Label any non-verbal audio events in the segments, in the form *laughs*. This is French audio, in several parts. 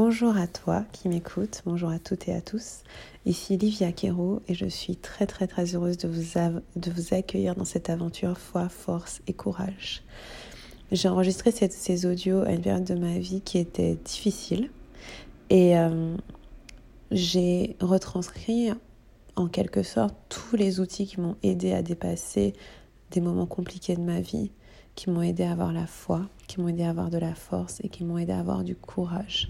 Bonjour à toi qui m'écoutes, bonjour à toutes et à tous. Ici Livia Quero et je suis très très très heureuse de vous, de vous accueillir dans cette aventure foi, force et courage. J'ai enregistré ces audios à une période de ma vie qui était difficile et euh, j'ai retranscrit en quelque sorte tous les outils qui m'ont aidé à dépasser des moments compliqués de ma vie, qui m'ont aidé à avoir la foi, qui m'ont aidé à avoir de la force et qui m'ont aidé à avoir du courage.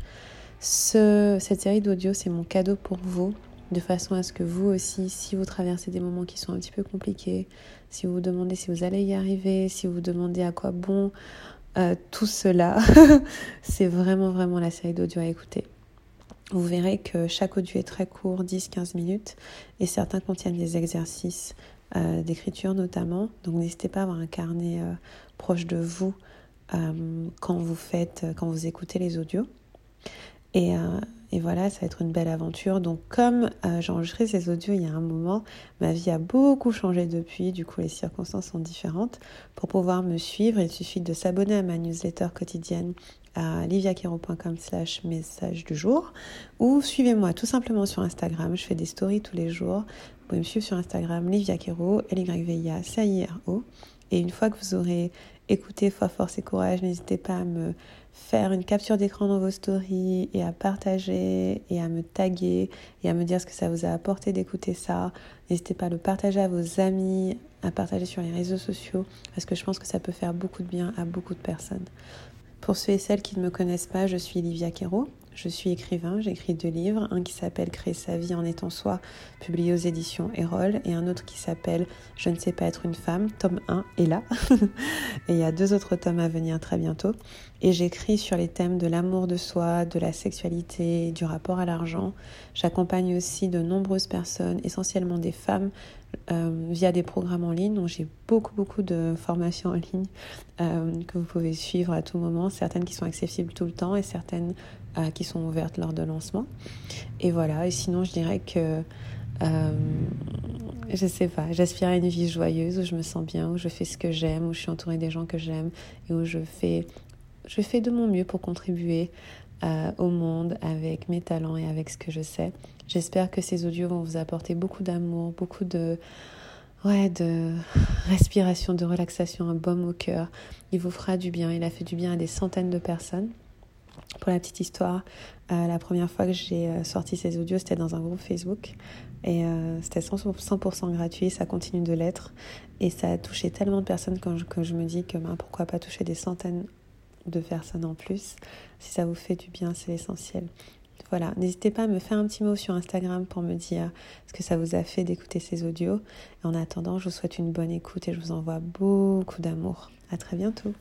Ce, cette série d'audio, c'est mon cadeau pour vous, de façon à ce que vous aussi, si vous traversez des moments qui sont un petit peu compliqués, si vous vous demandez si vous allez y arriver, si vous vous demandez à quoi bon euh, tout cela, *laughs* c'est vraiment, vraiment la série d'audio à écouter. Vous verrez que chaque audio est très court, 10-15 minutes, et certains contiennent des exercices euh, d'écriture notamment. Donc n'hésitez pas à avoir un carnet euh, proche de vous quand vous faites, quand vous écoutez les audios. Et, et, voilà, ça va être une belle aventure. Donc comme j'ai enregistré ces audios il y a un moment, ma vie a beaucoup changé depuis, du coup les circonstances sont différentes. Pour pouvoir me suivre, il suffit de s'abonner à ma newsletter quotidienne à liviaquero.com slash message du jour ou suivez-moi tout simplement sur Instagram. Je fais des stories tous les jours. Vous pouvez me suivre sur Instagram, Livia L-Y-V-I-A, C-I-R-O. Et une fois que vous aurez écouté Foi, Force et Courage, n'hésitez pas à me faire une capture d'écran dans vos stories et à partager et à me taguer et à me dire ce que ça vous a apporté d'écouter ça. N'hésitez pas à le partager à vos amis, à partager sur les réseaux sociaux parce que je pense que ça peut faire beaucoup de bien à beaucoup de personnes. Pour ceux et celles qui ne me connaissent pas, je suis Livia Quero. Je suis écrivain, j'écris deux livres, un qui s'appelle Créer sa vie en étant soi, publié aux éditions Erol, et un autre qui s'appelle Je ne sais pas être une femme, tome 1 est là. *laughs* et il y a deux autres tomes à venir très bientôt. Et j'écris sur les thèmes de l'amour de soi, de la sexualité, du rapport à l'argent. J'accompagne aussi de nombreuses personnes, essentiellement des femmes, euh, via des programmes en ligne. Donc j'ai beaucoup beaucoup de formations en ligne euh, que vous pouvez suivre à tout moment, certaines qui sont accessibles tout le temps et certaines euh, qui sont ouvertes lors de lancement. Et voilà, et sinon je dirais que je sais pas, j'aspire à une vie joyeuse où je me sens bien, où je fais ce que j'aime, où je suis entourée des gens que j'aime et où je fais, je fais de mon mieux pour contribuer au monde avec mes talents et avec ce que je sais. J'espère que ces audios vont vous apporter beaucoup d'amour, beaucoup de, ouais, de respiration, de relaxation, un baume au cœur. Il vous fera du bien. Il a fait du bien à des centaines de personnes. Pour la petite histoire, euh, la première fois que j'ai euh, sorti ces audios, c'était dans un groupe Facebook. Et euh, c'était 100%, gratuit, ça continue de l'être. Et ça a touché tellement de personnes que je, me dis que ben, pourquoi pas toucher des centaines de personnes en plus. Si ça vous fait du bien, c'est l'essentiel. Voilà, n'hésitez pas à me faire un petit mot sur Instagram pour me dire ce que ça vous a fait d'écouter ces audios. En attendant, je vous souhaite une bonne écoute et je vous envoie beaucoup d'amour. À très bientôt.